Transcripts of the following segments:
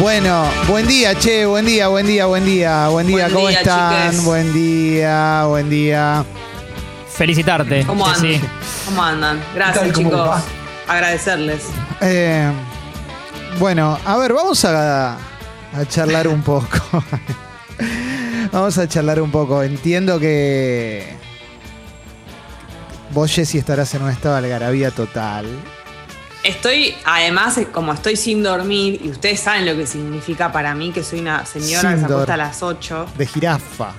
Bueno, buen día, che, buen día, buen día, buen día, buen día, Buen ¿cómo día, están? chiques. Buen día, buen día. Felicitarte. ¿Cómo andan? Sí. ¿Cómo andan? Gracias, ¿Qué tal? ¿Cómo chicos. va? Agradecerles. Eh, bueno, a ver, vamos a, a charlar un poco. vamos a charlar un poco. Entiendo que vos, Jessy, estarás en un estado de algarabía total. Estoy, además, como estoy sin dormir, y ustedes saben lo que significa para mí que soy una señora Sin que se acuesta a las 8. De jirafa.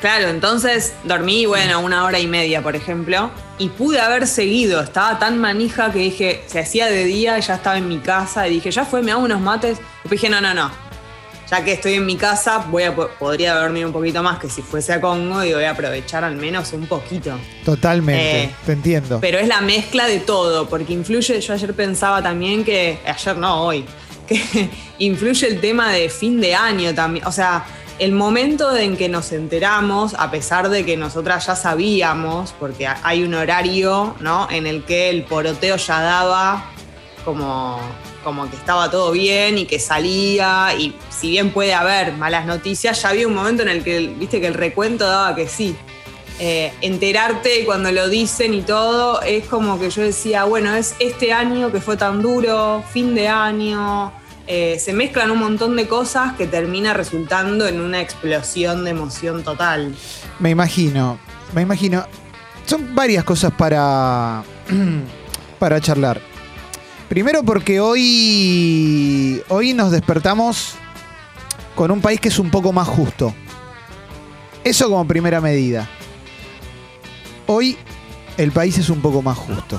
Claro, entonces dormí, bueno, una hora y media, por ejemplo, y pude haber seguido. Estaba tan manija que dije, se hacía de día, ya estaba en mi casa, y dije, ya fue, me hago unos mates. Después dije, no, no, no. Ya que estoy en mi casa, voy a, po- podría dormir un poquito más, que si fuese a Congo, y voy a aprovechar al menos un poquito. Totalmente, Eh, te entiendo. Pero es la mezcla de todo, porque influye, yo ayer pensaba también que, ayer no, hoy, que influye el tema de fin de año también. O sea, el momento en que nos enteramos, a pesar de que nosotras ya sabíamos, porque ha- hay un horario, ¿no? En el que el poroteo ya daba como, como que estaba todo bien y que salía, y si bien puede haber malas noticias, ya había un momento en el que, viste, que el recuento daba que sí eh, enterarte cuando lo dicen y todo, es como que yo decía, bueno, es este año que fue tan duro, fin de año, eh, se mezclan un montón de cosas que termina resultando en una explosión de emoción total. Me imagino, me imagino. Son varias cosas para, para charlar. Primero porque hoy, hoy nos despertamos con un país que es un poco más justo. Eso como primera medida. Hoy el país es un poco más justo.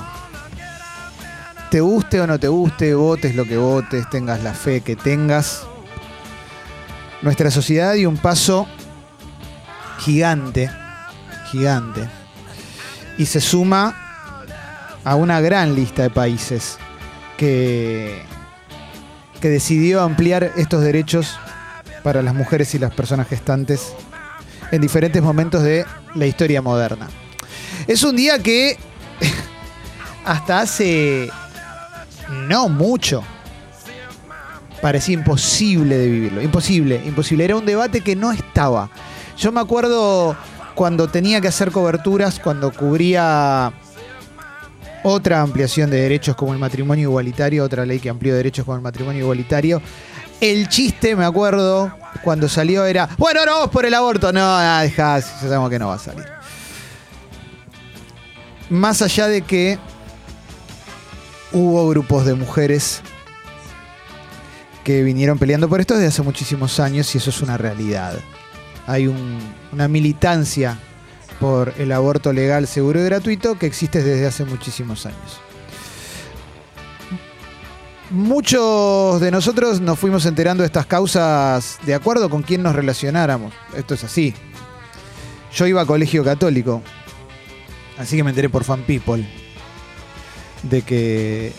Te guste o no te guste, votes lo que votes, tengas la fe que tengas. Nuestra sociedad dio un paso gigante, gigante, y se suma a una gran lista de países que, decidió ampliar estos derechos para las mujeres y las personas gestantes en diferentes momentos de la historia moderna. Es un día que hasta hace no mucho parecía imposible de vivirlo. Imposible, imposible. Era un debate que no estaba. Yo me acuerdo cuando tenía que hacer coberturas, cuando cubría otra ampliación de derechos como el matrimonio igualitario, otra ley que amplió derechos como el matrimonio igualitario. El chiste, me acuerdo, cuando salió era, bueno, no, vamos por el aborto. No, ah, dejá, ya sabemos que no va a salir. Más allá de que hubo grupos de mujeres que vinieron peleando por esto desde hace muchísimos años y eso es una realidad. Hay un- una militancia por el aborto legal, seguro y gratuito que existe desde hace muchísimos años. Muchos de nosotros nos fuimos enterando de estas causas de acuerdo con quién nos relacionáramos. Esto es así. Yo iba a colegio católico, así que me enteré por Fan People de que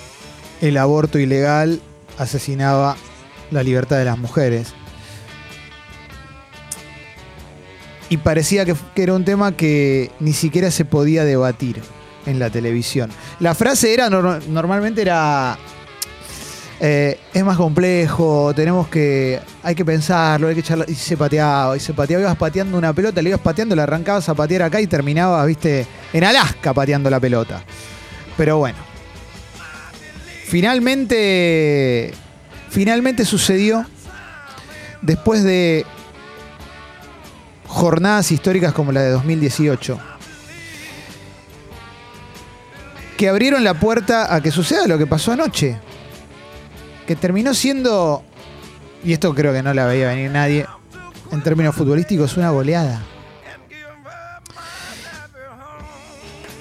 el aborto ilegal asesinaba la libertad de las mujeres. Y parecía que, que era un tema que ni siquiera se podía debatir en la televisión. La frase era, nor- normalmente era, eh, es más complejo, tenemos que, hay que pensarlo, hay que charlar, y se pateaba, y se pateaba, ibas pateando una pelota, le ibas pateando, la arrancabas a patear acá y terminabas, viste, en Alaska pateando la pelota. Pero bueno, finalmente, finalmente sucedió después de jornadas históricas como la de 2018, que abrieron la puerta a que suceda lo que pasó anoche, que terminó siendo, y esto creo que no la veía venir nadie, en términos futbolísticos, una goleada.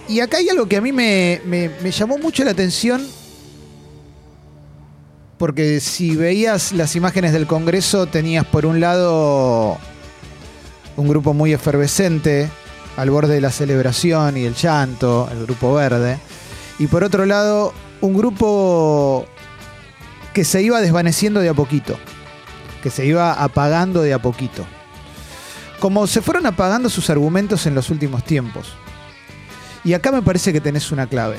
Y acá hay algo que a mí me, me- me llamó mucho la atención, porque si veías las imágenes del Congreso, tenías por un lado un grupo muy efervescente, al borde de la celebración y el llanto, el grupo verde, y por otro lado, un grupo que se iba desvaneciendo de a poquito, que se iba apagando de a poquito. Como se fueron apagando sus argumentos en los últimos tiempos. Y acá me parece que tenés una clave.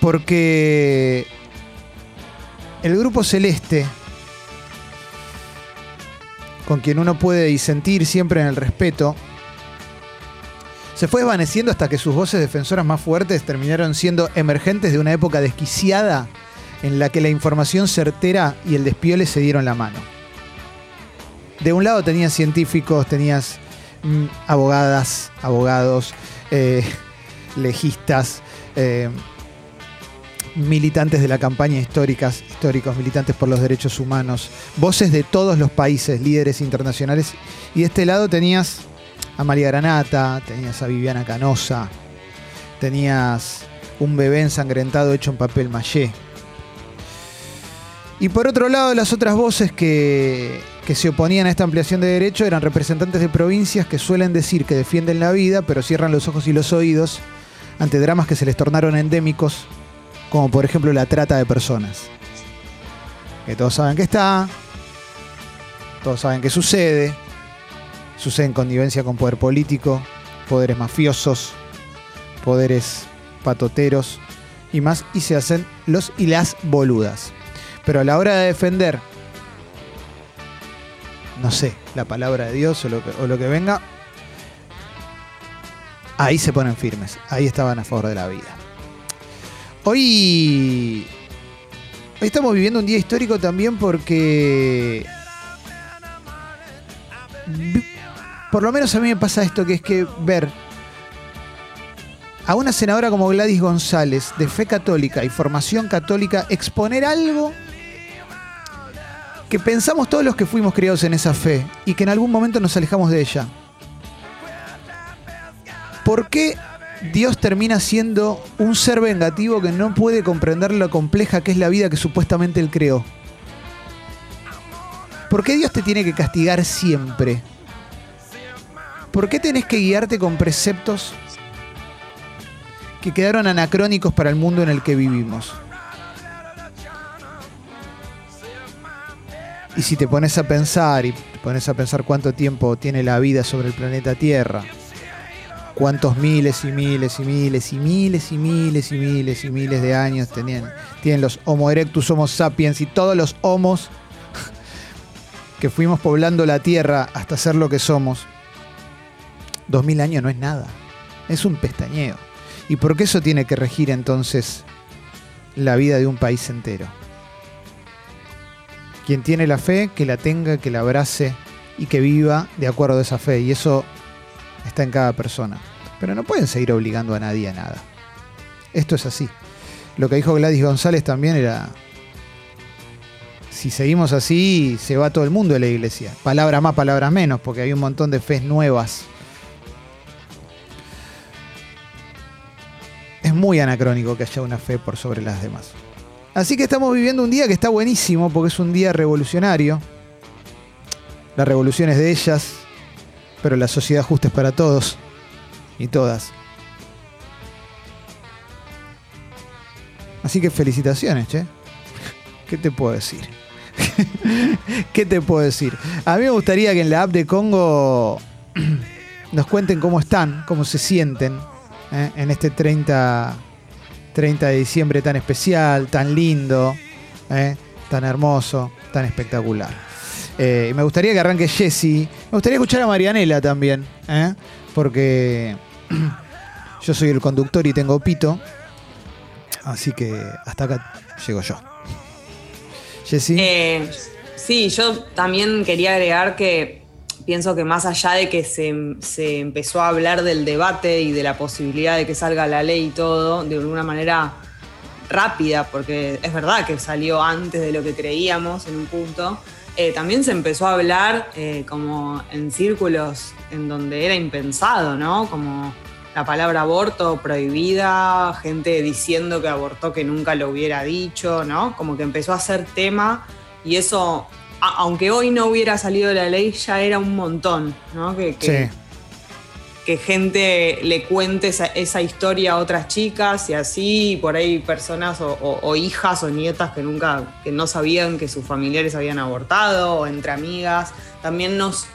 Porque el grupo celeste con quien uno puede disentir siempre en el respeto, se fue desvaneciendo hasta que sus voces defensoras más fuertes terminaron siendo emergentes de una época desquiciada en la que la información certera y el despiole se dieron la mano. De un lado tenías científicos, tenías mm, abogadas, abogados, eh, legistas, eh, militantes de la campaña históricas, históricos, militantes por los derechos humanos, voces de todos los países, líderes internacionales. Y de este lado tenías a María Granata, tenías a Viviana Canosa, tenías un bebé ensangrentado hecho en papel maché. Y por otro lado, las otras voces que, que se oponían a esta ampliación de derecho eran representantes de provincias que suelen decir que defienden la vida, pero cierran los ojos y los oídos ante dramas que se les tornaron endémicos, como por ejemplo la trata de personas. Que todos saben que está, todos saben que sucede, sucede en connivencia con poder político, poderes mafiosos, poderes patoteros y más, y se hacen los y las boludas. Pero a la hora de defender, no sé, la palabra de Dios o lo que, o lo que venga, ahí se ponen firmes, ahí estaban a favor de la vida. Hoy, estamos viviendo un día histórico también porque, por lo menos a mí me pasa esto, que es que ver a una senadora como Gladys González, de fe católica y formación católica, exponer algo que pensamos todos los que fuimos criados en esa fe y que en algún momento nos alejamos de ella. ¿Por qué Dios termina siendo un ser vengativo que no puede comprender lo compleja que es la vida que supuestamente Él creó? ¿Por qué Dios te tiene que castigar siempre? ¿Por qué tenés que guiarte con preceptos que quedaron anacrónicos para el mundo en el que vivimos? Y si te pones a pensar y te pones a pensar cuánto tiempo tiene la vida sobre el planeta Tierra, cuántos miles y miles y miles y miles y miles y miles y miles de años tenían, tienen los Homo erectus, Homo sapiens y todos los homos que fuimos poblando la Tierra hasta ser lo que somos. Dos mil años no es nada, es un pestañeo. ¿Y por qué eso tiene que regir entonces la vida de un país entero? Quien tiene la fe, que la tenga, que la abrace y que viva de acuerdo a esa fe. Y eso está en cada persona. Pero no pueden seguir obligando a nadie a nada. Esto es así. Lo que dijo Gladys González también era, si seguimos así, se va todo el mundo de la iglesia. Palabras más, palabras menos, porque hay un montón de fes nuevas. Es muy anacrónico que haya una fe por sobre las demás. Así que estamos viviendo un día que está buenísimo porque es un día revolucionario. La revolución es de ellas, pero la sociedad justa es para todos y todas. Así que felicitaciones, che. ¿Qué te puedo decir? ¿Qué te puedo decir? A mí me gustaría que en la app de Congo nos cuenten cómo están, cómo se sienten ¿eh? en este 30, 30 de diciembre tan especial, tan lindo, ¿eh? tan hermoso, tan espectacular. Eh, me gustaría que arranque Jesse. Me gustaría escuchar a Marianela también, ¿eh? porque yo soy el conductor y tengo pito. Así que hasta acá llego yo. Jesse. Eh, sí, yo también quería agregar que pienso que más allá de que se, se, empezó a hablar del debate y de la posibilidad de que salga la ley y todo, de alguna manera rápida, porque es verdad que salió antes de lo que creíamos en un punto, eh, también se empezó a hablar eh, como en círculos en donde era impensado, ¿no? Como la palabra aborto prohibida, gente diciendo que abortó que nunca lo hubiera dicho, ¿no? Como que empezó a ser tema y eso, aunque hoy no hubiera salido la ley, ya era un montón, ¿no? Que, que, sí. Que gente le cuente esa, historia a otras chicas y así, y por ahí personas o, hijas o nietas que nunca, que no sabían que sus familiares habían abortado, o entre amigas. También nos,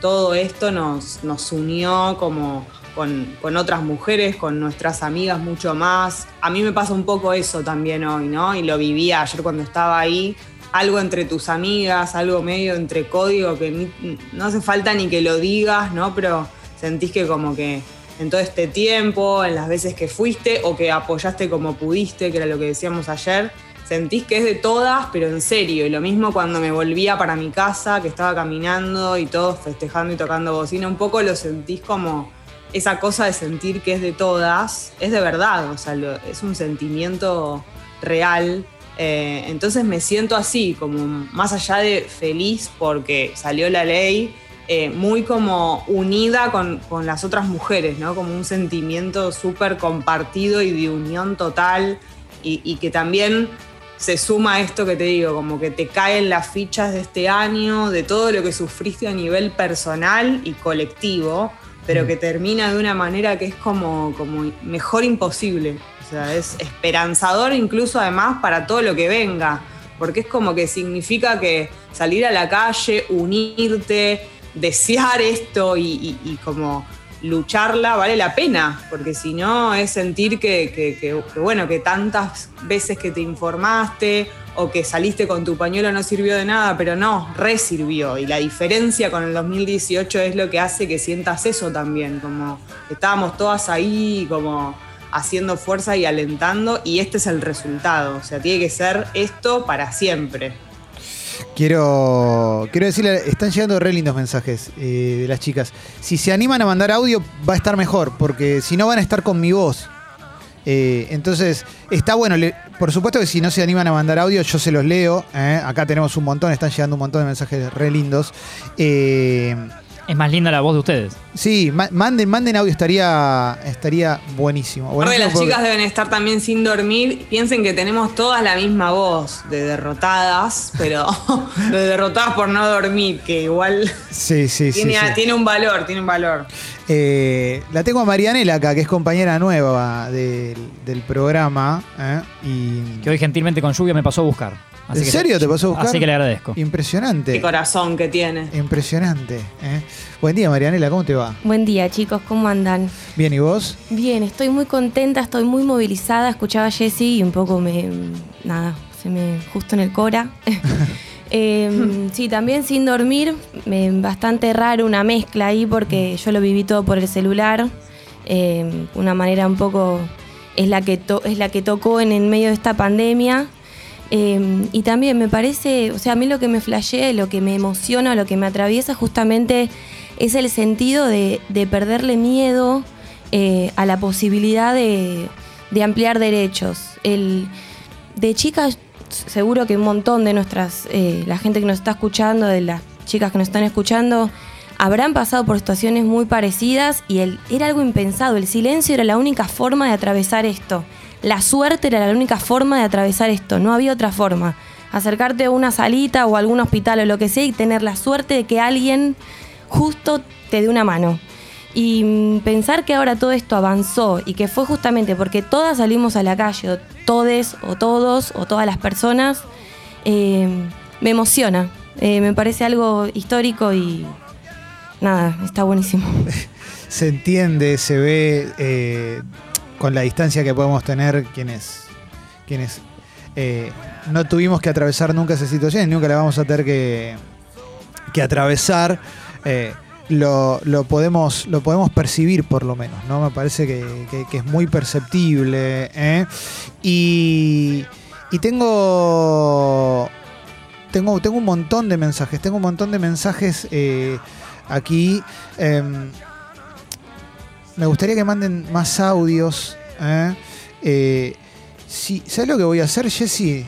todo esto nos, nos unió como con, con, otras mujeres, con nuestras amigas mucho más. A mí me pasa un poco eso también hoy, ¿no? Y lo vivía ayer cuando estaba ahí, algo entre tus amigas, algo medio entre código que no hace falta ni que lo digas, ¿no? Pero sentís que como que en todo este tiempo, en las veces que fuiste o que apoyaste como pudiste, que era lo que decíamos ayer, sentís que es de todas, pero en serio. Y lo mismo cuando me volvía para mi casa, que estaba caminando y todos festejando y tocando bocina, un poco lo sentís como esa cosa de sentir que es de todas, es de verdad, o sea, es un sentimiento real. Eh, entonces me siento así, como más allá de feliz porque salió la ley, eh, muy como unida con, con las otras mujeres, ¿no? Como un sentimiento súper compartido y de unión total y, y que también se suma a esto que te digo, como que te caen las fichas de este año, de todo lo que sufriste a nivel personal y colectivo, pero que termina de una manera que es como, como mejor imposible. O sea, es esperanzador incluso además para todo lo que venga, porque es como que significa que salir a la calle, unirte, desear esto y, como lucharla vale la pena, porque si no es sentir que, bueno, que tantas veces que te informaste o que saliste con tu pañuelo no sirvió de nada, pero no, resirvió. Y la diferencia con el 2018 es lo que hace que sientas eso también, como estábamos todas ahí, como haciendo fuerza y alentando, y este es el resultado. O sea, tiene que ser esto para siempre. Quiero, quiero decirle, están llegando re lindos mensajes eh, de las chicas. Si se animan a mandar audio, va a estar mejor, porque si no van a estar con mi voz. Eh, entonces, está bueno. por supuesto que si no se animan a mandar audio, yo se los leo. ¿eh? Acá tenemos un montón, están llegando un montón de mensajes re lindos. Es más linda la voz de ustedes. sí, ma- manden, manden audio, estaría, estaría buenísimo. Buenísimo las porque- chicas deben estar también sin dormir. Piensen que tenemos todas la misma voz de derrotadas, pero de derrotadas por no dormir, que igual Sí, sí, sí. tiene, sí. tiene un valor, tiene un valor. Eh, la tengo a Marianela acá, que es compañera nueva del, del programa. ¿eh? Y Que hoy gentilmente con lluvia me pasó a buscar. Así ¿En que- serio te pasó a buscar? Así que le agradezco. Impresionante. Qué corazón que tiene. Impresionante. ¿eh? Buen día, Marianela, ¿cómo te va? Buen día, chicos, ¿cómo andan? Bien, ¿y vos? Bien, estoy muy contenta, estoy muy movilizada. Escuchaba a Jessy y un poco me. Nada, se me. justo en el cora. Eh, sí, también sin dormir, me- bastante raro una mezcla ahí porque yo lo viví todo por el celular. Eh, una manera un poco. es la que, to- es la que tocó en el medio de esta pandemia. Y también me parece, o sea, a mí lo que me flashea, lo que me emociona, lo que me atraviesa justamente es el sentido de, de perderle miedo eh, a la posibilidad de, de ampliar derechos. El, de chicas, seguro que un montón de nuestras, eh, la gente que nos está escuchando, de las chicas que nos están escuchando, habrán pasado por situaciones muy parecidas y el, era algo impensado. El silencio era la única forma de atravesar esto. La suerte era la única forma de atravesar esto. No había otra forma. Acercarte a una salita o a algún hospital o lo que sea y tener la suerte de que alguien justo te dé una mano. Y mm, pensar que ahora todo esto avanzó y que fue justamente porque todas salimos a la calle, o todes o todos o todas las personas, eh, me emociona. Eh, me parece algo histórico y nada, está buenísimo. Se entiende, se ve eh, con la distancia que podemos tener quienes, quienes eh, no tuvimos que atravesar nunca esa situación y nunca la vamos a tener que, que atravesar. Lo, lo podemos, lo podemos percibir por lo menos, ¿no? Me parece que, que- es muy perceptible. ¿eh? Y, y tengo, tengo, tengo un montón de mensajes, tengo un montón de mensajes eh, aquí. Em, me gustaría que manden más audios. ¿eh? Eh, si, ¿Sabes lo que voy a hacer, Jessy?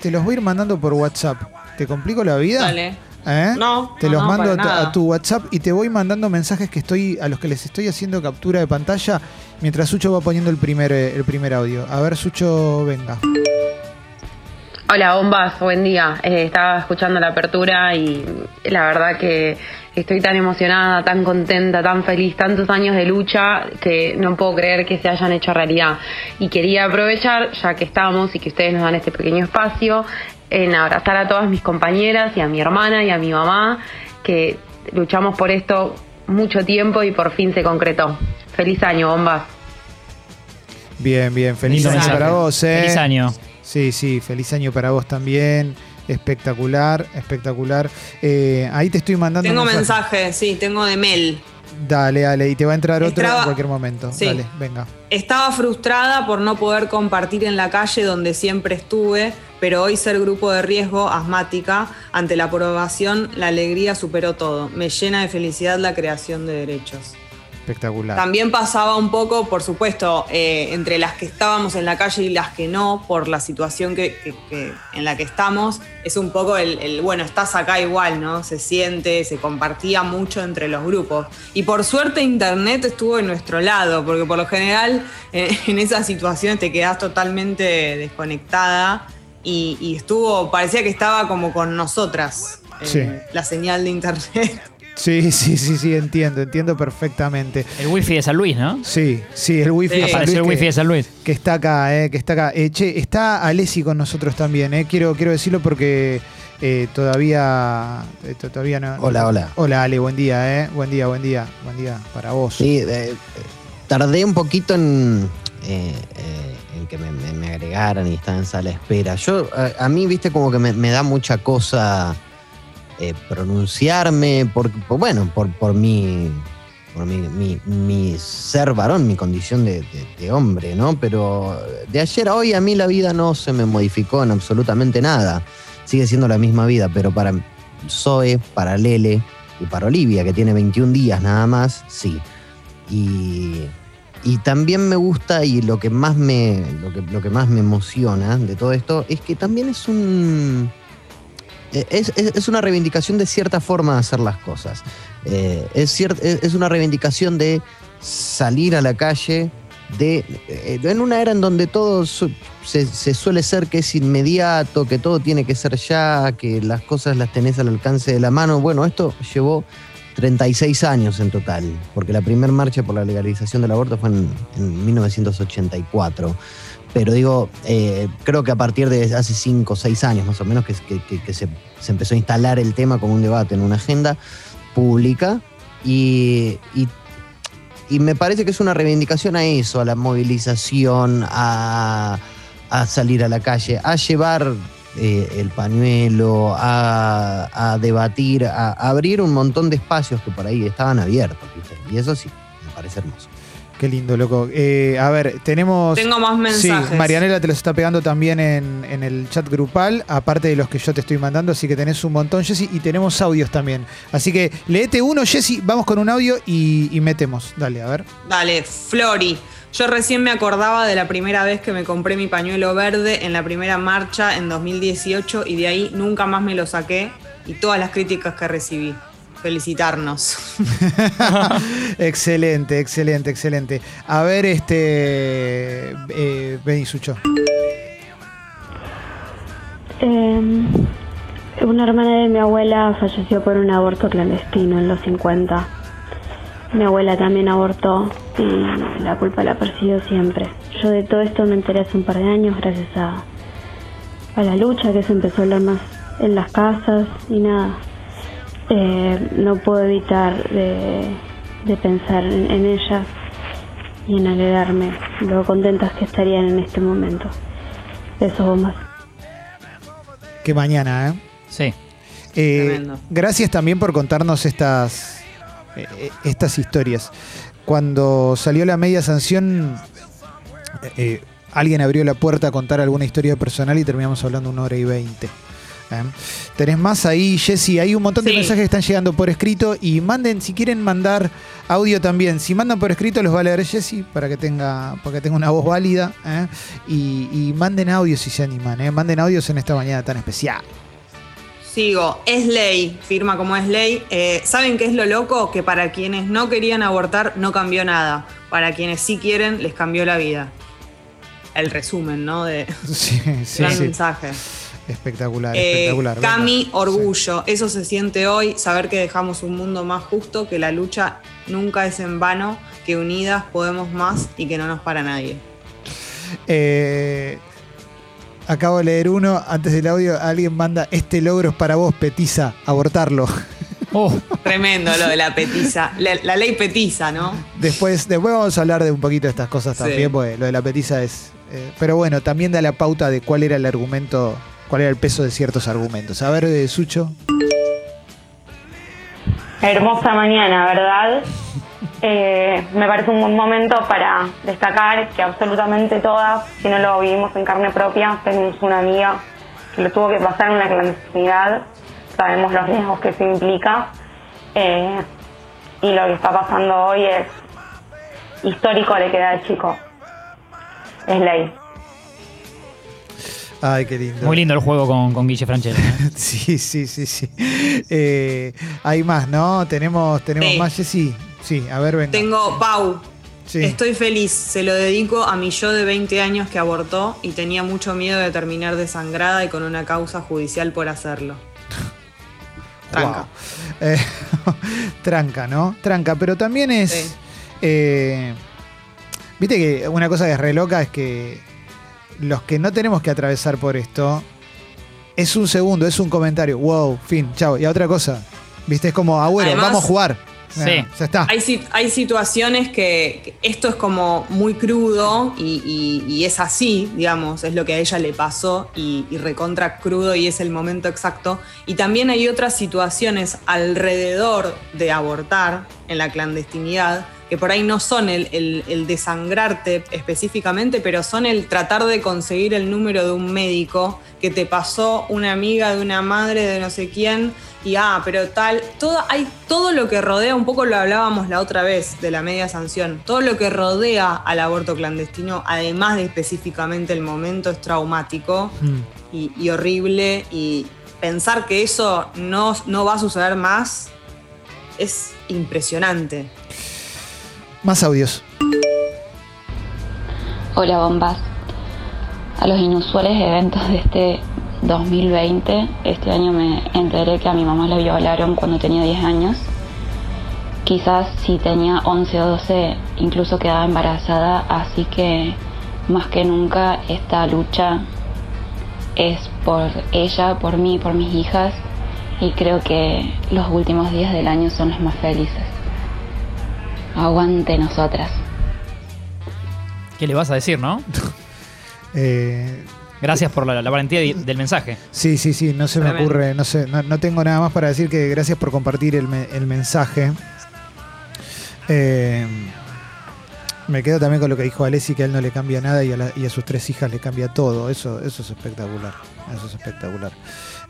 Te los voy a ir mandando por WhatsApp. ¿Te complico la vida? Dale. ¿Eh? No, Te no, los no, mando para a tu, nada. a tu WhatsApp y te voy mandando mensajes que estoy a los que les estoy haciendo captura de pantalla mientras Sucho va poniendo el primer, eh, el primer audio. A ver, Sucho, venga. Hola bombas, buen día. Eh, estaba escuchando la apertura y la verdad que estoy tan emocionada, tan contenta, tan feliz, tantos años de lucha que no puedo creer que se hayan hecho realidad. Y quería aprovechar, ya que estamos y que ustedes nos dan este pequeño espacio, en abrazar a todas mis compañeras y a mi hermana y a mi mamá, que luchamos por esto mucho tiempo y por fin se concretó. Feliz año, bombas. Bien, bien. Feliz Lindo año mensaje. para vos, ¿eh? Feliz año. Sí, sí, feliz año para vos también. Espectacular, espectacular. Eh, ahí te estoy mandando. Tengo mensaje, sí, tengo de Mel. Dale, dale, y te va a entrar otro Estaba- en cualquier momento. Sí. Dale, venga. Estaba frustrada por no poder compartir en la calle donde siempre estuve, pero hoy ser grupo de riesgo asmática, ante la aprobación, la alegría superó todo. Me llena de felicidad la creación de derechos. Espectacular. También pasaba un poco, por supuesto, eh, entre las que estábamos en la calle y las que no, por la situación que, que- que- en la que estamos, es un poco el, el, bueno, estás acá igual, ¿no? Se siente, se compartía mucho entre los grupos. Y por suerte Internet estuvo en nuestro lado, porque por lo general eh, en esas situaciones te quedás totalmente desconectada y, y estuvo, parecía que estaba como con nosotras eh, Sí. la señal de Internet. Sí, sí, sí, sí, entiendo, entiendo perfectamente. El wifi de San Luis, ¿no? Sí, sí, el wifi Sí. de San Apareció el Luis wifi que- de San Luis. que está acá, eh, que está acá. Eh, che, está Alessi con nosotros también, eh. Quiero, quiero decirlo porque eh, todavía, eh, to- todavía no. Hola, hola. Hola, Ale, buen día, eh. Buen día, buen día, buen día para vos. Sí, eh, tardé un poquito en, eh, eh, en que me, me- me agregaran y estaba en sala de espera. Yo, a, a mí, viste, como que me, me da mucha cosa eh, pronunciarme, por, bueno, por, por mi, por mi, ser varón, mi condición de, hombre, ¿no? Pero de ayer a hoy a mí la vida no se me modificó en absolutamente nada. Sigue siendo la misma vida, pero para Zoe, para Lele y para Olivia, que tiene 21 días nada más, sí. Y, y también me gusta y lo que más me lo que, lo que más me emociona de todo esto es que también es un es, es- es una reivindicación de cierta forma de hacer las cosas. Eh, es, es una reivindicación de salir a la calle, de eh, en una era en donde todo se suele ser que es inmediato, que todo tiene que ser ya, que las cosas las tenés al alcance de la mano. Bueno, esto llevó 36 años en total, porque la primera marcha por la legalización del aborto fue en, en 1984. Pero digo, eh, creo que a partir de hace 5 o 6 años más o menos que, se, se empezó a instalar el tema como un debate en una agenda pública y, y- me parece que es una reivindicación a eso, a la movilización, a, a salir a la calle, a llevar eh, el pañuelo, a, a debatir, a, abrir un montón de espacios que por ahí estaban abiertos. Y eso sí, me parece hermoso. Qué lindo, loco. Eh, a ver, tenemos. Tengo más mensajes. Sí, Marianela te los está pegando también en, en el chat grupal, aparte de los que yo te estoy mandando, así que tenés un montón, Jessy, y tenemos audios también. Así que leete uno, Jessy, vamos con un audio y, y metemos. Dale, a ver. Dale, Flori. Yo recién me acordaba de la primera vez que me compré mi pañuelo verde en la primera marcha en 2018 y de ahí nunca más me lo saqué y todas las críticas que recibí. Felicitarnos. excelente, excelente, excelente. A ver, este. Eh, vení, Sucho. Eh, una hermana de mi abuela falleció por un aborto clandestino en los 50. Mi abuela también abortó y la culpa la persiguió siempre. Yo de todo esto me enteré hace un par de años gracias a, a la lucha que se empezó a hablar más en las casas y nada. Eh, no puedo evitar de, de pensar en, en ellas y en alegrarme lo contentas que estarían en este momento. Besos bombas. Qué mañana, ¿eh? Sí. Eh, Tremendo. gracias también por contarnos estas, eh, eh, estas historias. Cuando salió la media sanción, eh, eh, alguien abrió la puerta a contar alguna historia personal y terminamos hablando una hora y veinte. ¿Eh? Tenés más ahí, Jessy. Hay un montón de mensajes que están llegando por escrito y manden, si quieren mandar audio también. Si mandan por escrito, los va a leer Jessy para que tenga, para que tenga una voz válida. ¿eh? Y, y manden audio si se animan. ¿eh? Manden audios en esta mañana tan especial. Sigo, es ley, firma como es ley. Eh, ¿Saben qué es lo loco? Que para quienes no querían abortar no cambió nada. Para quienes sí quieren, les cambió la vida. El resumen, ¿no? De Sí, sí, gran sí. mensaje. Espectacular, Eh, espectacular. Venga. Cami, orgullo. Eso se siente hoy, saber que dejamos un mundo más justo, que la lucha nunca es en vano, que unidas podemos más y que no nos para nadie. Eh, acabo de leer uno. Antes del audio, alguien manda: Este logro es para vos, Petiza, abortarlo. Oh, Tremendo lo de la petiza. La, la ley petiza, ¿no? Después, después vamos a hablar de un poquito de estas cosas Sí. también, porque lo de la petiza es. eh, pero bueno, también da la pauta de cuál era el argumento cuál era el peso de ciertos argumentos. A ver, eh, Sucho. Hermosa mañana, ¿verdad? Eh, me parece un buen momento para destacar que absolutamente todas, si no lo vivimos en carne propia, tenemos una amiga que lo tuvo que pasar en una clandestinidad, sabemos los riesgos que eso implica eh, y lo que está pasando hoy es histórico le queda al chico. Es ley. Ay, qué lindo. Muy lindo el juego con, con Guille Franchella. ¿eh? Sí, sí, sí, sí. Eh, hay más, ¿no? Tenemos, tenemos Sí. más, Jessy. Sí, a ver, venga. Tengo Pau. Sí. Estoy feliz, se lo dedico a mi yo de 20 años que abortó y tenía mucho miedo de terminar desangrada y con una causa judicial por hacerlo. Tranca. Wow. Eh, tranca, ¿no? Tranca, pero también es. Sí. eh, Viste que una cosa que es re loca es que los que no tenemos que atravesar por esto es un segundo, es un comentario. Wow, fin, chao. Y a otra cosa. Viste, es como, agüero, Además- vamos a jugar. Sí. Ah, ya está. Hay, sit- hay situaciones que, que esto es como muy crudo y, y- y es así, digamos, es lo que a ella le pasó y, y recontra crudo y es el momento exacto. Y también hay otras situaciones alrededor de abortar en la clandestinidad que por ahí no son el, el- el desangrarte específicamente, pero son el tratar de conseguir el número de un médico que te pasó una amiga de una madre de no sé quién y ah, pero tal, todo, hay todo lo que rodea, un poco lo hablábamos la otra vez de la media sanción, todo lo que rodea al aborto clandestino, además de específicamente el momento, es traumático Mm. y, y horrible y pensar que eso no, no va a suceder más es impresionante. Más audios. Hola bombas. A los inusuales eventos de este 2020, este año me enteré que a mi mamá la violaron cuando tenía 10 años. Quizás si tenía 11 o 12 incluso quedaba embarazada, así que más que nunca esta lucha es por ella, por mí, por mis hijas y creo que los últimos días del año son los más felices. Aguante nosotras. ¿Qué le vas a decir, no? Eh, Gracias por la, la valentía del mensaje. Sí, sí, sí, no se me ocurre, no sé, no, no tengo nada más para decir que gracias por compartir el, me- el mensaje. Eh, me quedo también con lo que dijo Alessi, que a él no le cambia nada y a, la- y a sus tres hijas le cambia todo. Eso, eso es espectacular. Eso es espectacular.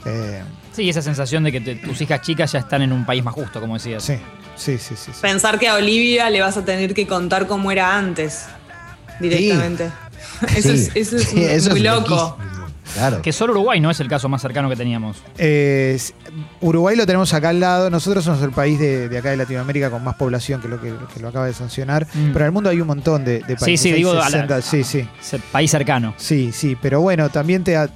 Eh, Sí, esa sensación de que te- tus hijas chicas ya están en un país más justo, como decías. sí, sí, sí, sí. sí. Pensar que a Olivia le vas a tener que contar cómo era antes, directamente. Eso Sí, es, eso es sí, muy, eso muy es loco. Claro. Que solo Uruguay no es el caso más cercano que teníamos. Eh, Uruguay lo tenemos acá al lado. Nosotros somos el país de, de acá de Latinoamérica con más población que lo que, que lo acaba de sancionar. Mm. Pero en el mundo hay un montón de, de Sí, países. sí, Hay digo, a la- 60, sí, sí. País cercano. Sí, sí, pero bueno, también te ha-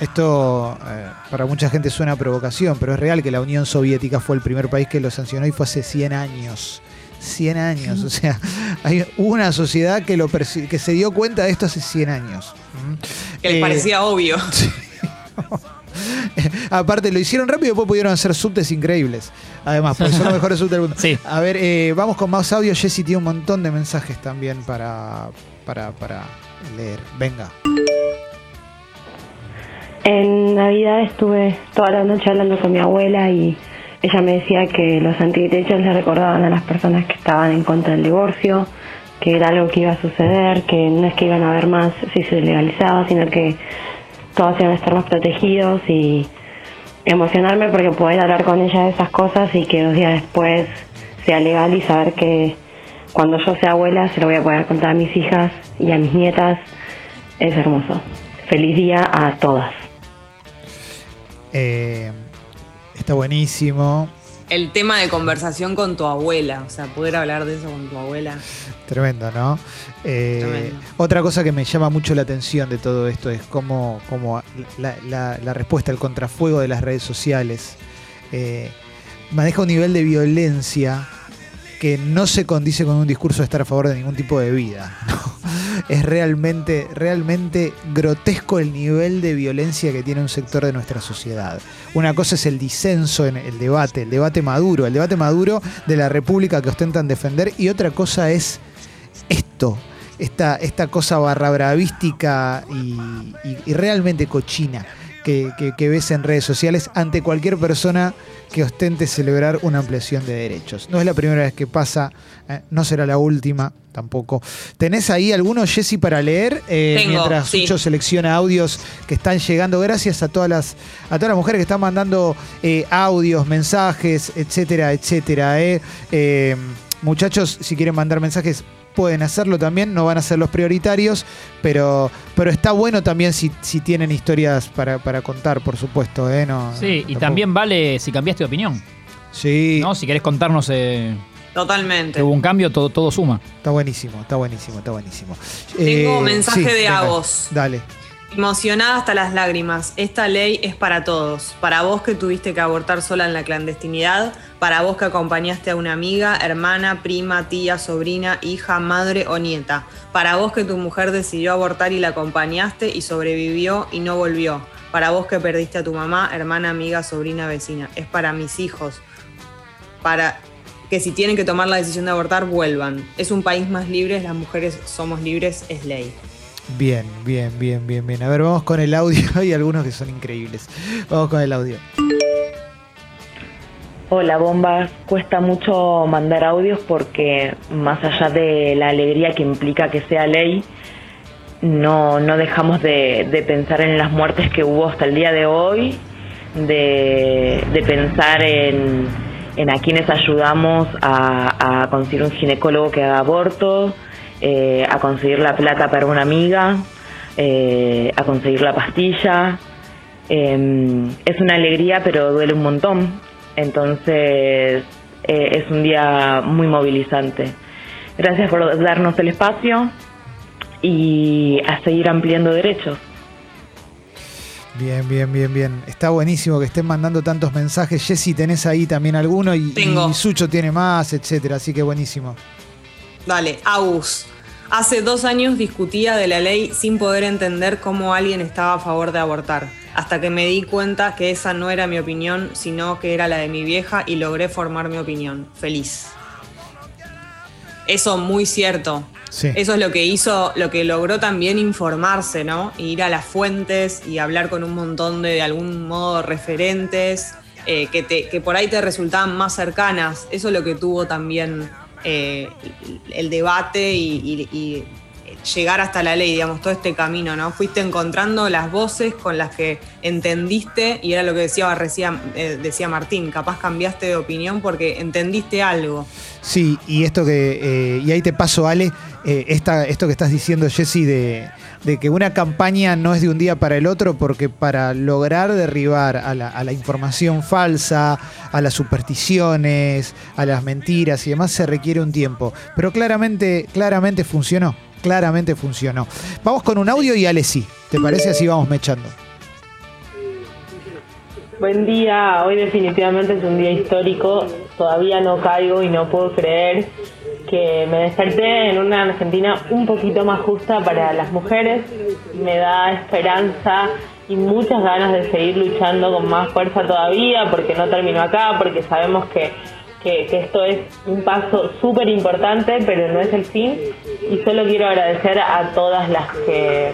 esto eh, para mucha gente suena a provocación, pero es real que la Unión Soviética fue el primer país que lo sancionó y fue hace 100 años. 100 años, o sea, hay hubo una sociedad que lo que se dio cuenta de esto hace 100 años. Que les Eh, parecía obvio. Aparte, lo hicieron rápido y después pudieron hacer subtes increíbles. Además, porque son los mejores subtes del mundo. Sí. A ver, eh, vamos con más audio. Jessy tiene un montón de mensajes también para, para, para leer. Venga. En Navidad estuve toda la noche hablando con mi abuela y ella me decía que los antiderechos le recordaban a las personas que estaban en contra del divorcio, que era algo que iba a suceder, que no es que iban a haber más si se legalizaba, sino que todos iban a estar más protegidos y emocionarme porque poder hablar con ella de esas cosas y que dos días después sea legal y saber que cuando yo sea abuela se lo voy a poder contar a mis hijas y a mis nietas es hermoso. Feliz día a todas. Eh, está buenísimo. El tema de conversación con tu abuela, o sea, poder hablar de eso con tu abuela. Tremendo, ¿no? Eh, Tremendo. Otra cosa que me llama mucho la atención de todo esto es cómo, cómo la, la- la respuesta al contrafuego de las redes sociales eh, maneja un nivel de violencia que no se condice con un discurso de estar a favor de ningún tipo de vida. ¿no? Es realmente, realmente grotesco el nivel de violencia que tiene un sector de nuestra sociedad. Una cosa es el disenso en el debate, el debate maduro, el debate maduro de la república que ostentan defender, y otra cosa es esto, esta, esta cosa barra bravística y, realmente cochina que, que- que ves en redes sociales ante cualquier persona que ostente celebrar una ampliación de derechos. No es la primera vez que pasa, eh, no será la última tampoco. ¿Tenés ahí algunos, Jessy, para leer? Eh, Tengo, mientras sí. Sucho selecciona audios que están llegando. Gracias a todas las, a todas las mujeres que están mandando eh, audios, mensajes, etcétera, etcétera. muchachos, si quieren mandar mensajes, pueden hacerlo también, no van a ser los prioritarios, pero, pero está bueno también si, si tienen historias para, para contar, por supuesto. ¿eh? No, Sí, y también vale si cambiaste de opinión. Sí, ¿no? Si querés contarnos eh, Totalmente. hubo un cambio, todo, todo suma. está buenísimo, está buenísimo, está buenísimo. Tengo Eh, mensaje de venga, Agos. Dale. Emocionada hasta las lágrimas. Esta ley es para todos. Para vos que tuviste que abortar sola en la clandestinidad. Para vos que acompañaste a una amiga, hermana, prima, tía, sobrina, hija, madre o nieta. Para vos que tu mujer decidió abortar y la acompañaste y sobrevivió y no volvió. Para vos que perdiste a tu mamá, hermana, amiga, sobrina, vecina. Es para mis hijos. Para que si tienen que tomar la decisión de abortar, vuelvan. Es un país más libre, las mujeres somos libres, es ley. Bien, bien, bien, bien, bien. A ver, vamos con el audio. Hay algunos que son increíbles. Vamos con el audio. Hola bombas, cuesta mucho mandar audios porque más allá de la alegría que implica que sea ley, no, no dejamos de, de pensar en las muertes que hubo hasta el día de hoy, de, de pensar en, en a quienes ayudamos a, a conseguir un ginecólogo que haga aborto, eh, a conseguir la plata para una amiga, eh, a conseguir la pastilla. Eh, es una alegría, pero duele un montón. Entonces, eh, es un día muy movilizante. Gracias por darnos el espacio y a seguir ampliando derechos. Bien, bien, bien, bien. Está buenísimo que estén mandando tantos mensajes. Jessy, tenés ahí también alguno y, Tengo. y Sucho tiene más, etcétera. Así que buenísimo. Dale, Agus. Hace dos años discutía de la ley sin poder entender cómo alguien estaba a favor de abortar, hasta que me di cuenta que esa no era mi opinión, sino que era la de mi vieja y logré formar mi opinión. Feliz. Eso muy cierto. Sí. Eso es lo que hizo, lo que logró también informarse, ¿no? Ir a las fuentes y hablar con un montón de, de algún modo, referentes eh, que, te- que por ahí te resultaban más cercanas. Eso es lo que tuvo también eh, el debate y, llegar hasta la ley, digamos, todo este camino, ¿no? Fuiste encontrando las voces con las que entendiste, y era lo que decía, eh, decía Martín, capaz cambiaste de opinión porque entendiste algo. Sí, y esto que. eh, y ahí te paso, Ale, esta- esto que estás diciendo, Jessy, de, de que una campaña no es de un día para el otro, porque para lograr derribar a la, información falsa, a las supersticiones, a las mentiras y demás, se requiere un tiempo. Pero claramente, claramente funcionó. Claramente funcionó. Vamos con un audio y Ale sí. ¿Te parece? Así vamos mechando. Buen día, hoy definitivamente es un día histórico, todavía no caigo y no puedo creer que me desperté en una Argentina un poquito más justa para las mujeres, me da esperanza y muchas ganas de seguir luchando con más fuerza todavía porque no termino acá, porque sabemos que, que, esto es un paso súper importante, pero no es el fin y solo quiero agradecer a todas las que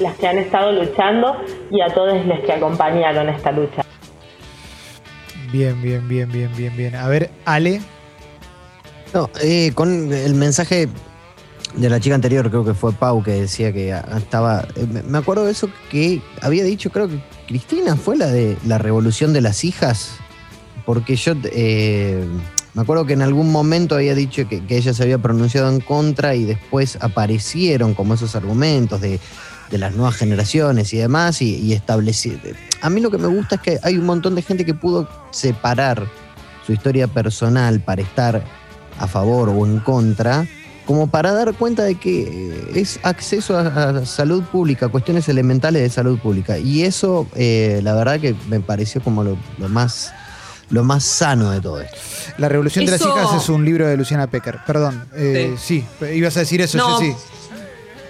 las que han estado luchando y a todos los que acompañaron esta lucha. Bien, bien, bien, bien, bien, bien. A ver, Ale. No, eh, con el mensaje de la chica anterior, creo que fue Pau, que decía que ah, estaba. eh, me- acuerdo de eso que había dicho, creo que Cristina fue la de la revolución de las hijas. Porque yo eh, me acuerdo que en algún momento había dicho que, que ella se había pronunciado en contra y después aparecieron como esos argumentos de, de las nuevas generaciones y demás y, y establecer. A mí lo que me gusta es que hay un montón de gente que pudo separar su historia personal para estar a favor o en contra, como para dar cuenta de que eh, es acceso a, a salud pública, cuestiones elementales de salud pública. Y eso, eh, la verdad que me pareció como lo, lo más lo más sano de todo esto. La Revolución de las Hijas es un libro de Luciana Pecker. Perdón. eh, sí. ibas a decir eso, No. Jessy.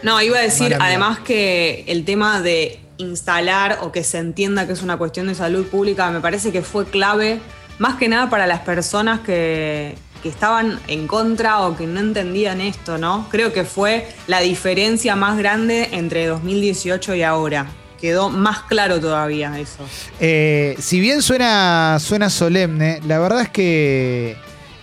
No, iba a decir Mala mía. además que el tema de instalar o que se entienda que es una cuestión de salud pública me parece que fue clave, más que nada para las personas que, que estaban en contra o que no entendían esto, ¿no? Creo que fue la diferencia más grande entre 2018 y ahora. quedó más claro todavía eso. Eh, si bien suena, suena solemne, la verdad es que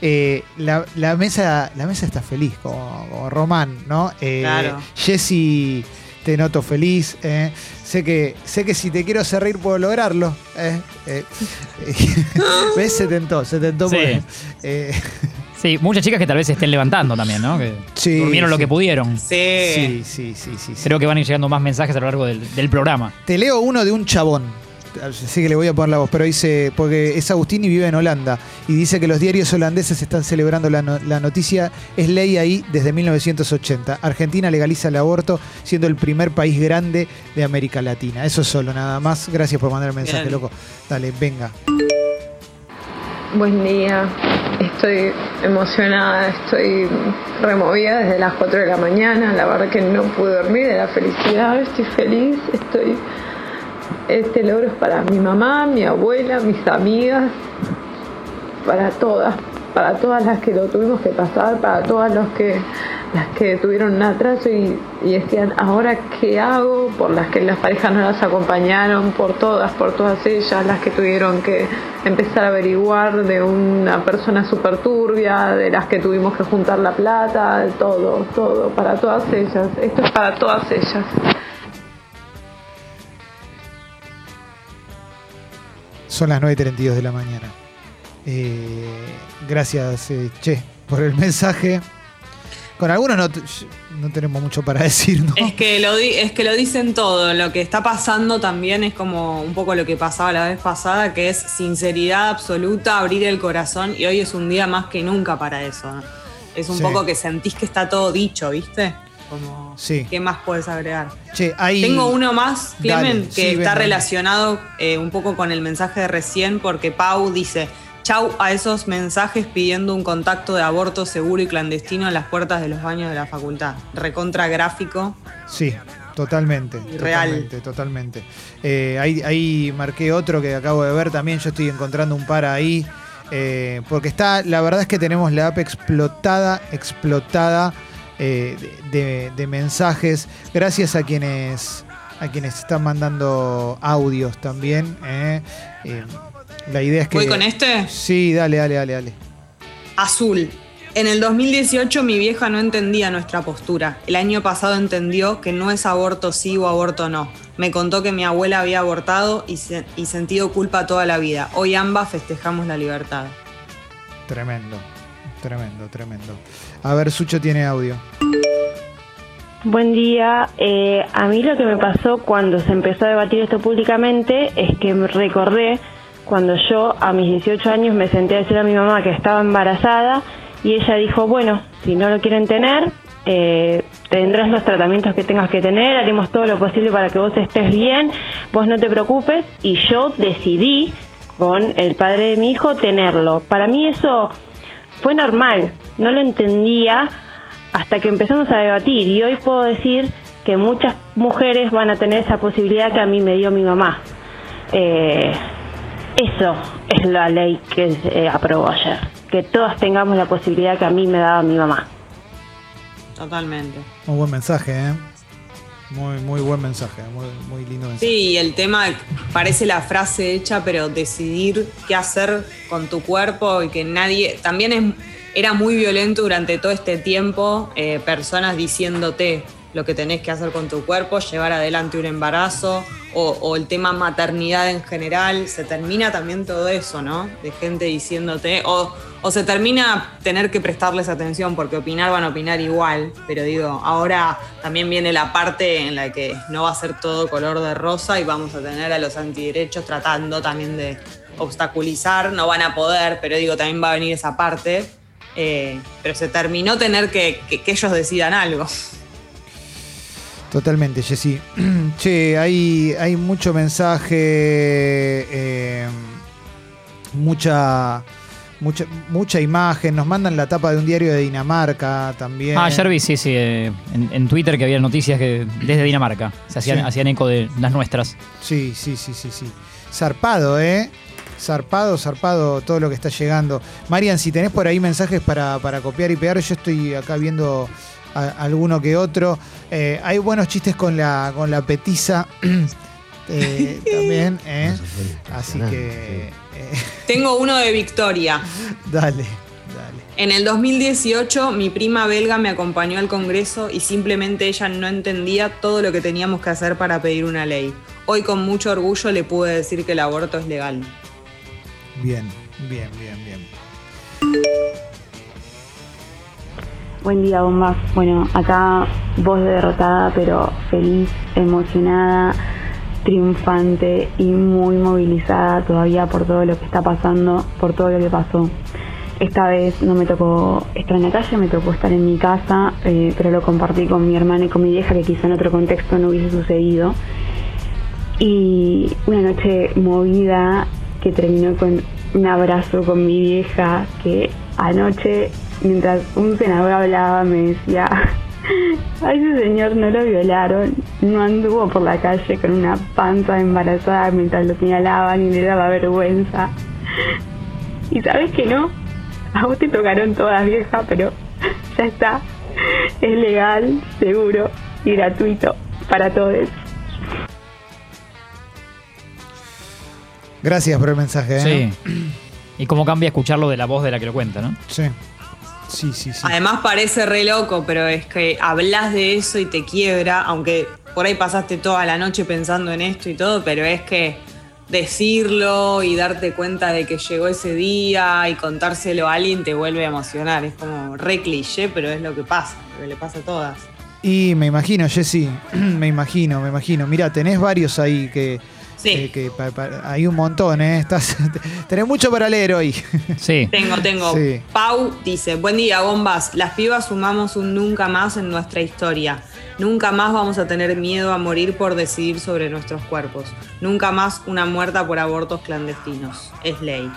eh, la, la mesa, la mesa está feliz, como, como Román, ¿no? Eh, Claro. Jessy, te noto feliz. eh. Sé, que, sé que si te quiero hacer reír puedo lograrlo. eh. Eh, ¿Ves? Se tentó, se tentó. Sí. eh, Sí, muchas chicas que tal vez se estén levantando también, ¿no? Que Sí, durmieron lo que pudieron. Sí. sí, sí, sí, sí, sí. Creo que van a ir llegando más mensajes a lo largo del, del programa. Te leo uno de un chabón. Sí que le voy a poner la voz, pero dice, porque es Agustín y vive en Holanda. Y dice que los diarios holandeses están celebrando la, no- la noticia. Es ley ahí desde 1980. Argentina legaliza el aborto, siendo el primer país grande de América Latina. Eso es solo, nada más. Gracias por mandar el mensaje, Bien. loco. Dale, venga. Buen día, estoy emocionada, estoy removida desde las 4 de la mañana, la verdad que no pude dormir de la felicidad, estoy feliz, estoy... Este logro es para mi mamá, mi abuela, mis amigas, para todas, para todas las que lo tuvimos que pasar, para todas los que, las que tuvieron un atraso y, y decían, ahora qué hago, por las que las parejas no las acompañaron, por todas, por todas ellas, las que tuvieron que empezar a averiguar de una persona súper turbia, de las que tuvimos que juntar la plata, todo, todo, para todas ellas, esto es para todas ellas. Son las 9.32 de la mañana. Eh, gracias, eh, Che, por el mensaje. Con algunos no, no tenemos mucho para decir, ¿no? Es que, lo di- es que lo dicen todo. Lo que está pasando también es como un poco lo que pasaba la vez pasada, que es sinceridad absoluta, abrir el corazón. Y hoy es un día más que nunca para eso. Es un Sí. poco que sentís que está todo dicho, ¿viste? Como, Sí. ¿qué más puedes agregar? Che, hay... Tengo uno más, Clemen, Dale, que sí, está relacionado eh, un poco con el mensaje de recién, porque Pau dice, chau a esos mensajes pidiendo un contacto de aborto seguro y clandestino en las puertas de los baños de la facultad. Recontra gráfico. Sí, totalmente. Real. Totalmente, totalmente. Eh, ahí, ahí marqué otro que acabo de ver también. Yo estoy encontrando un par ahí. eh, porque está, la verdad es que tenemos la app explotada, explotada eh, de, mensajes. Gracias a quienes a quienes están mandando audios también. eh. Eh, la idea es que. ¿Voy con este? Sí, dale, dale, dale, dale. Azul. En el 2018 mi vieja no entendía nuestra postura. El año pasado entendió que no es aborto sí o aborto no. Me contó que mi abuela había abortado y, se- y sentido culpa toda la vida. Hoy ambas festejamos la libertad. Tremendo, tremendo, tremendo. A ver, Sucho tiene audio. Buen día. Eh, a mí lo que me pasó cuando se empezó a debatir esto públicamente es que recordé cuando yo a mis 18 años me senté a decir a mi mamá que estaba embarazada y ella dijo, bueno, si no lo quieren tener, eh, tendrás los tratamientos que tengas que tener, haremos todo lo posible para que vos estés bien, vos no te preocupes y yo decidí con el padre de mi hijo tenerlo. Para mí eso fue normal, no lo entendía hasta que empezamos a debatir y hoy puedo decir que muchas mujeres van a tener esa posibilidad que a mí me dio mi mamá. Eh, eso es la ley que se aprobó ayer, que todas tengamos la posibilidad que a mí me daba mi mamá. Totalmente. Muy buen mensaje, ¿eh? Muy, muy buen mensaje, muy, muy lindo mensaje. Sí, y el tema parece la frase hecha, pero decidir qué hacer con tu cuerpo y que nadie. También es, era muy violento durante todo este tiempo, eh, personas diciéndote lo que tenés que hacer con tu cuerpo, llevar adelante un embarazo o, o el tema maternidad en general. Se termina también todo eso, ¿no? De gente diciéndote. O se termina tener que prestarles atención porque opinar van a opinar igual, pero digo, ahora también viene la parte en la que no va a ser todo color de rosa y vamos a tener a los antiderechos tratando también de obstaculizar, no van a poder, pero digo, también va a venir esa parte, eh, pero se terminó tener que, que- ellos decidan algo. Totalmente, Jessy. che, hay, hay mucho mensaje, eh, mucha, mucha, mucha imagen. Nos mandan la tapa de un diario de Dinamarca también. Ah, ayer vi, sí, sí, eh, en, en Twitter que había noticias que desde Dinamarca se hacían, Sí. hacían eco de las nuestras. Sí, sí, sí, sí, sí. Zarpado, ¿eh? Zarpado, zarpado todo lo que está llegando. Marian, si tenés por ahí mensajes para, para copiar y pegar, yo estoy acá viendo a- alguno que otro. Eh, hay buenos chistes con la, con la petiza. eh, también, ¿eh? Así que. Eh, Tengo uno de Victoria. dale, dale. En el 2018 mi prima belga me acompañó al Congreso y simplemente ella no entendía todo lo que teníamos que hacer para pedir una ley. Hoy con mucho orgullo le pude decir que el aborto es legal. Bien, bien, bien, bien. Buen día, bombas. Bueno, acá voz de derrotada, pero feliz, emocionada, triunfante y muy movilizada todavía por todo lo que está pasando, por todo lo que pasó. Esta vez no me tocó estar en la calle, me tocó estar en mi casa, eh, pero lo compartí con mi hermana y con mi vieja, que quizá en otro contexto no hubiese sucedido. Y una noche movida que terminó con un abrazo con mi vieja, que anoche, mientras un senador hablaba, me decía, a ese señor no lo violaron, no anduvo por la calle con una panza embarazada mientras lo señalaban y le daba vergüenza. Y sabes que no, a vos te tocaron todas vieja, pero ya está, es legal, seguro y gratuito para todos. Gracias por el mensaje, ¿eh? Sí. Y cómo cambia escucharlo de la voz de la que lo cuenta, ¿no? Sí. Sí, sí, sí. Además parece re loco, pero es que hablas de eso y te quiebra, aunque por ahí pasaste toda la noche pensando en esto y todo, pero es que decirlo y darte cuenta de que llegó ese día y contárselo a alguien te vuelve a emocionar. Es como re cliché, pero es lo que pasa, lo que le pasa a todas. Y me imagino, Jessy, me imagino, me imagino. Mira, tenés varios ahí que. Sí. que- que pa- pa- hay un montón, ¿eh? Estás, tenés mucho para leer hoy. Sí. Tengo, tengo. Sí. Pau dice, buen día, bombas. Las pibas sumamos un nunca más en nuestra historia. Nunca más vamos a tener miedo a morir por decidir sobre nuestros cuerpos. Nunca más una muerta por abortos clandestinos. Es ley.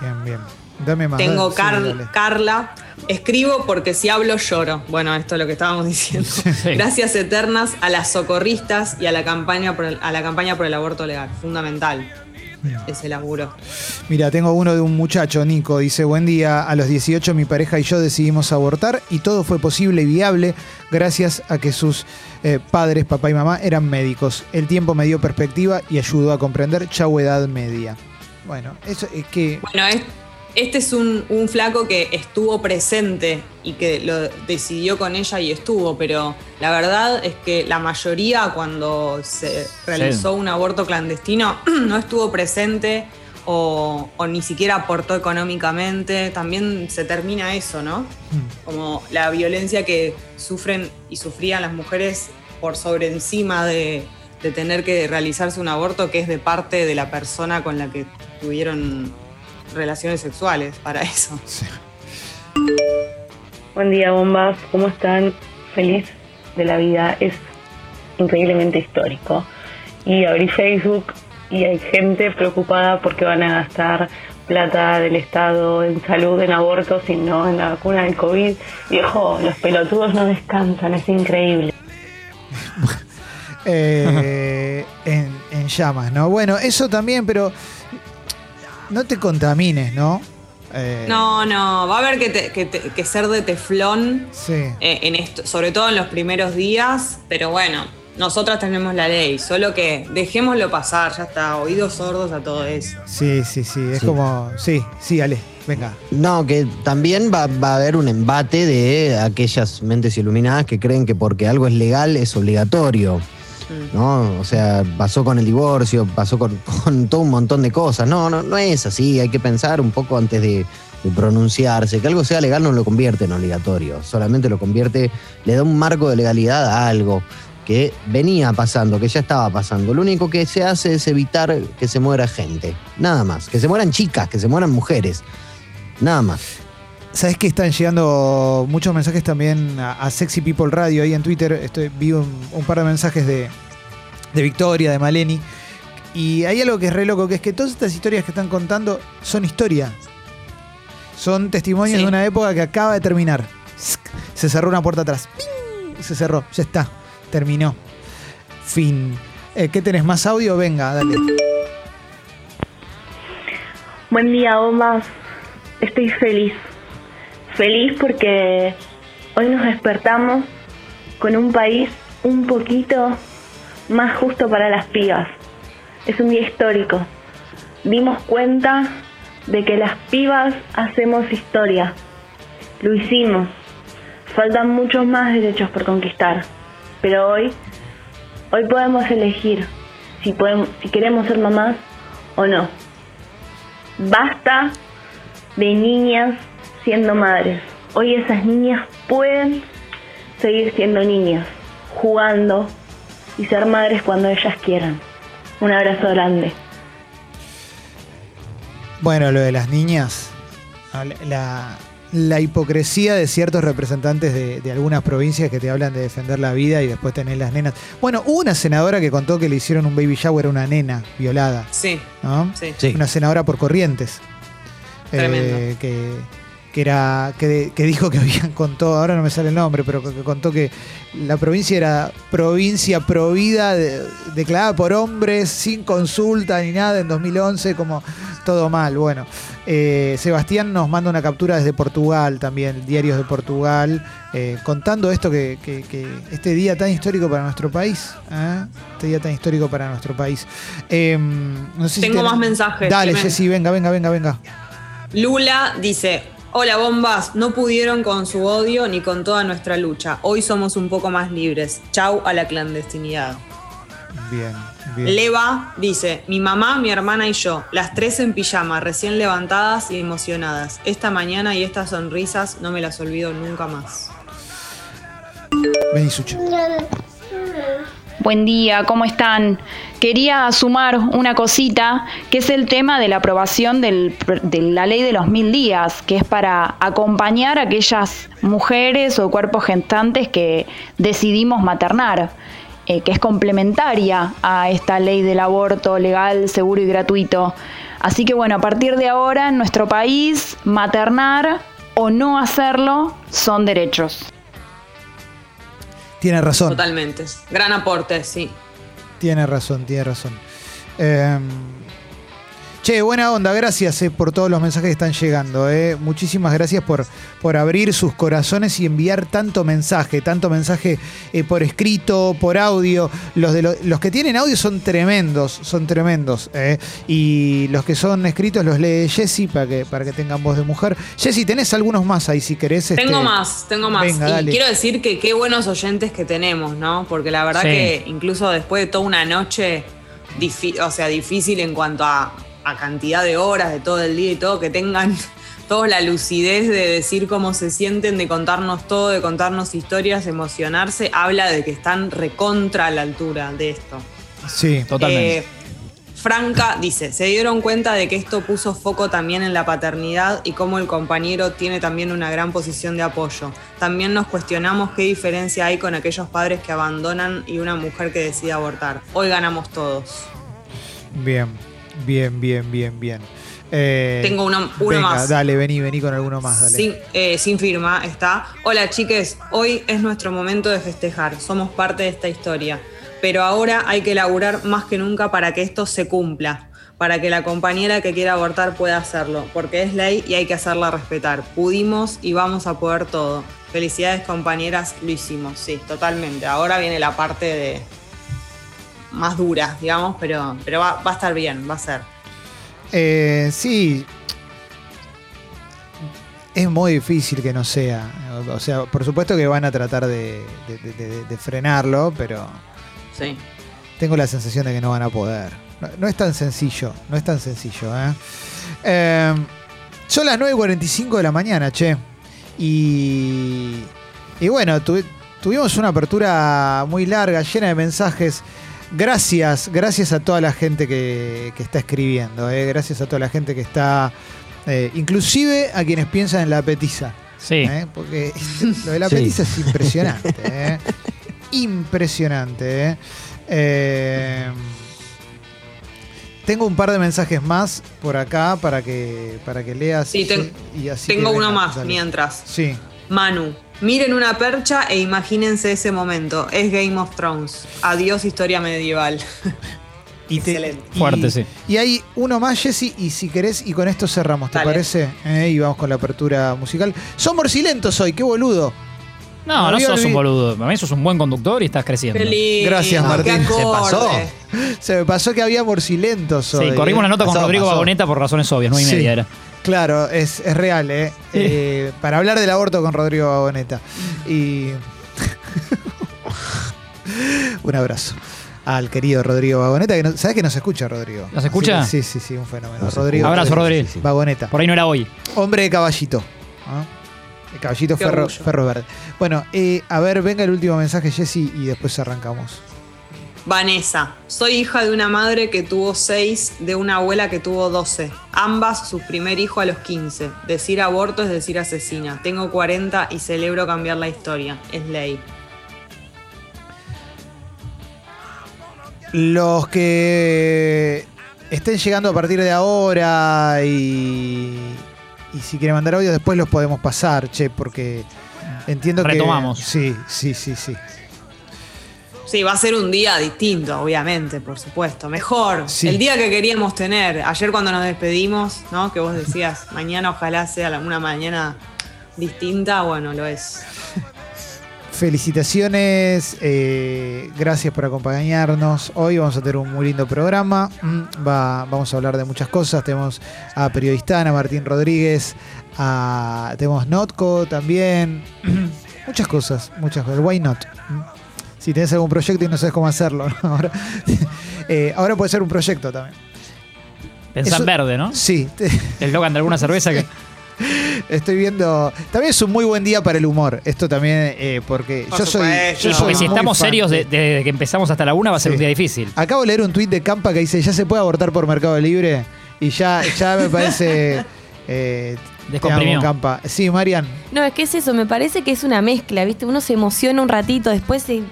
Bien, bien. Dame más. Tengo Car-. Carla. Escribo porque si hablo lloro. Bueno, esto es lo que estábamos diciendo. Gracias eternas a las socorristas y a la campaña por el, a la campaña por el aborto legal. Fundamental. Ese laburo. Mira, tengo uno de un muchacho, Nico. Dice, buen día, a los 18 mi pareja y yo decidimos abortar y todo fue posible y viable gracias a que sus eh, padres, papá y mamá, eran médicos. El tiempo me dio perspectiva y ayudó a comprender chau edad media. Bueno, eso es que... Bueno, es- este es un, un flaco que estuvo presente y que lo decidió con ella y estuvo, pero la verdad es que la mayoría cuando se realizó un aborto clandestino no estuvo presente o, o ni siquiera aportó económicamente. También se termina eso, ¿no? Como la violencia que sufren y sufrían las mujeres por sobre encima de, de tener que realizarse un aborto que es de parte de la persona con la que tuvieron relaciones sexuales para eso. Buen día, bombas. ¿Cómo están? Feliz de la vida. Es increíblemente histórico. Y abrí Facebook y hay gente preocupada porque van a gastar plata del Estado en salud, en abortos y no en la vacuna del COVID. Viejo, los pelotudos no descansan, es increíble. eh, en, en llamas, ¿no? Bueno, eso también, pero no te contamines, ¿no? Eh, No, no, va a haber que, te- que te- que ser de teflón, Sí. eh, en esto, sobre todo en los primeros días, pero bueno, nosotras tenemos la ley, solo que dejémoslo pasar, ya está, oídos sordos a todo eso. Sí, sí, sí, es Sí. como... Sí, sí, Ale, venga. No, que también va, va a haber un embate de aquellas mentes iluminadas que creen que porque algo es legal es obligatorio. ¿No? O sea, pasó con el divorcio, pasó con, todo un montón de cosas. No, no, no es así. Hay que pensar un poco antes de pronunciarse. Que algo sea legal no lo convierte en obligatorio. Solamente lo convierte, le da un marco de legalidad a algo que venía pasando, que ya estaba pasando. Lo único que se hace es evitar que se muera gente. Nada más. Que se mueran chicas, que se mueran mujeres. Nada más. ¿Sabes que están llegando muchos mensajes también a, a Sexy People Radio ahí en Twitter? Estoy, vi un, un par de mensajes de, de Victoria, de Maleni. Y hay algo que es re loco, que es que todas estas historias que están contando son historia. Son testimonios Sí. de una época que acaba de terminar. Se cerró una puerta atrás. ¡Ping! Se cerró, ya está. Terminó. Fin. Eh, ¿Qué tenés? ¿Más audio? Venga, dale. Buen día, bombas. Estoy feliz. Feliz porque hoy nos despertamos con un país un poquito más justo para las pibas. Es un día histórico. Dimos cuenta de que las pibas hacemos historia. Lo hicimos. Faltan muchos más derechos por conquistar. Pero hoy, hoy podemos elegir si, podemos, si queremos ser mamás o no. Basta de niñas siendo madres. Hoy esas niñas pueden seguir siendo niñas, jugando y ser madres cuando ellas quieran. Un abrazo grande. Bueno, lo de las niñas, la, la hipocresía de ciertos representantes de, de algunas provincias que te hablan de defender la vida y después tenés las nenas. Bueno, hubo una senadora que contó que le hicieron un baby shower a una nena violada, Sí, ¿no? sí. Sí. Una senadora por corrientes. Tremendo. Eh, que, que era que, que dijo que habían contó, ahora no me sale el nombre, pero que, que contó que la provincia era provincia provida, de- declarada por hombres, sin consulta ni nada en 2011, como todo mal. Bueno, eh, Sebastián nos manda una captura desde Portugal también, diarios de Portugal, eh, contando esto que, que- que este día tan histórico para nuestro país, ¿eh? este día tan histórico para nuestro país. No sé si Tengo ten- más mensajes, Dale. Jessy, venga, venga, venga, venga. Lula dice, hola bombas, no pudieron con su odio ni con toda nuestra lucha. Hoy somos un poco más libres. Chau a la clandestinidad. Bien, bien. Leva dice, mi mamá, mi hermana y yo, las tres en pijama, recién levantadas y emocionadas. Esta mañana y estas sonrisas no me las olvido nunca más. Vení, Sucho. Buen día, ¿cómo están? Quería sumar una cosita, que es el tema de la aprobación del- de la ley de los mil días, que es para acompañar a aquellas mujeres o cuerpos gestantes que decidimos maternar, eh, que es complementaria a esta ley del aborto legal, seguro y gratuito. Así que bueno, a partir de ahora en nuestro país, maternar o no hacerlo son derechos. Tiene razón. Totalmente. Gran aporte, sí. Tiene razón, tiene razón. Eh, che, buena onda, gracias eh, por todos los mensajes que están llegando. eh. Muchísimas gracias por, por abrir sus corazones y enviar tanto mensaje, tanto mensaje eh, por escrito, por audio. Los, de lo- los que tienen audio son tremendos, son tremendos. eh. Y los que son escritos los lee Jessy para que, para que tengan voz de mujer. Jessy, tenés algunos más ahí si querés. este- Tengo más, tengo más. Venga, y dale. quiero decir que qué buenos oyentes que tenemos, ¿no? Porque la verdad Sí. que incluso después de toda una noche, o sea, difícil en cuanto a, a cantidad de horas de todo el día y todo, que tengan toda la lucidez de decir cómo se sienten, de contarnos todo, de contarnos historias, emocionarse, habla de que están recontra a la altura de esto. Sí, Totalmente. Eh, Franca dice, se dieron cuenta de que esto puso foco también en la paternidad y cómo el compañero tiene también una gran posición de apoyo. También nos cuestionamos qué diferencia hay con aquellos padres que abandonan y una mujer que decide abortar. Hoy ganamos todos. Bien, bien, bien, bien, bien. Eh, Tengo uno- uno venga, más. Dale, vení, vení con alguno más, dale. Sin, eh, sin firma está. Hola chiques, hoy es nuestro momento de festejar. Somos parte de esta historia. Pero ahora hay que laburar más que nunca para que esto se cumpla. Para que la compañera que quiera abortar pueda hacerlo. Porque es ley y hay que hacerla respetar. Pudimos y vamos a poder todo. Felicidades compañeras, lo hicimos. Sí, totalmente. Ahora viene la parte de más dura, digamos, pero, pero va, va a estar bien, va a ser. Eh, sí. Es muy difícil que no sea. O sea, por supuesto que van a tratar de, de- de- de- de frenarlo, pero Sí. tengo la sensación de que no van a poder. No, no es tan sencillo, no es tan sencillo. ¿eh? Eh, son las 9.45 de la mañana, che. Y, y bueno, tuvi- tuvimos una apertura muy larga, llena de mensajes. Gracias, gracias a toda la gente que, que está escribiendo, ¿eh? gracias a toda la gente que está, eh, inclusive a quienes piensan en la petiza. Sí. ¿eh? Porque lo de la Sí. petiza es impresionante. ¿eh? Impresionante. ¿eh? Eh, tengo un par de mensajes más por acá para que, para que leas. Sí, ten- y así Tengo uno más mientras. Sí. Manu, miren una percha e imagínense ese momento. Es Game of Thrones. Adiós historia medieval. Y te- Excelente. y- Fuerte, sí. Y hay uno más, Jesse, y si querés, y con esto cerramos, ¿te Dale. parece? Eh, y vamos con la apertura musical. Son morcilentos hoy, qué boludo. No, no sos un boludo. Para mí sos un buen conductor y estás creciendo. Qué lindo, Gracias, Martín. Se pasó. Se me pasó que había morcilentos Sí, hoy, corrimos ¿eh? la nota con Pasó, Rodrigo pasó. Vagoneta por razones obvias, nueve y Sí. media era. Claro, es, es real, ¿eh? Eh, Para hablar del aborto con Rodrigo Vagoneta. Y. un abrazo al querido Rodrigo Vagoneta, que no, ¿sabes que nos escucha, Rodrigo? ¿Nos escucha? Sí, sí, sí, un fenómeno. Nos Rodrigo. Abrazo, Rodrigo. Vagoneta. Por ahí no era hoy. Hombre de caballito. ¿ah? El caballito ferro, ferro verde. Bueno, eh, a ver, venga el último mensaje, Jessy, y después arrancamos. Vanessa, soy hija de una madre que tuvo 6, de una abuela que tuvo 12. Ambas su primer hijo a los 15. Decir aborto es decir asesina. Tengo 40 y celebro cambiar la historia. Es ley. Los que estén llegando a partir de ahora y, y si quieren mandar audio, después los podemos pasar, che, porque entiendo Retomamos. que. Sí, sí, sí, sí. Sí, va a ser un día distinto, obviamente, por supuesto. Mejor. Sí. El día que queríamos tener. Ayer cuando nos despedimos, ¿no? Que vos decías, mañana ojalá sea una mañana distinta. Bueno, lo es. Felicitaciones, eh, gracias por acompañarnos. Hoy vamos a tener un muy lindo programa. Mm, Va, vamos a hablar de muchas cosas. Tenemos a Periodistana, a Martín Rodríguez, a, tenemos Notco también. muchas cosas, muchas cosas. Why not? Si tenés algún proyecto y no sabes cómo hacerlo, ¿no? ahora, eh, ahora puede ser un proyecto también. Pensá Eso- en verde, ¿no? Sí, El eslogan de alguna cerveza que. estoy viendo. También es un muy buen día para el humor. Esto también, eh, porque Por yo soy. yo Sí, soy porque si estamos serios de- de- desde que empezamos hasta la una va a ser Sí. un día difícil. Acabo de leer un tuit de Campa que dice, ya se puede abortar por Mercado Libre. Y ya, ya me parece... Eh, Descomprimió. Campa. Sí, Marian. No, es que es eso, me parece que es una mezcla, ¿viste? Uno se emociona un ratito, después se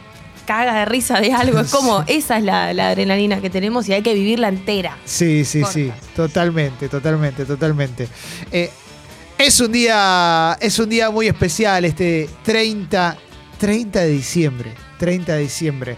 caga de risa de algo. Es como, esa es la, la adrenalina que tenemos y hay que vivirla entera. Sí, sí, Corta. sí. Totalmente, totalmente, totalmente. Eh, es un día. Es un día muy especial, este 30, 30 de diciembre. 30 de diciembre.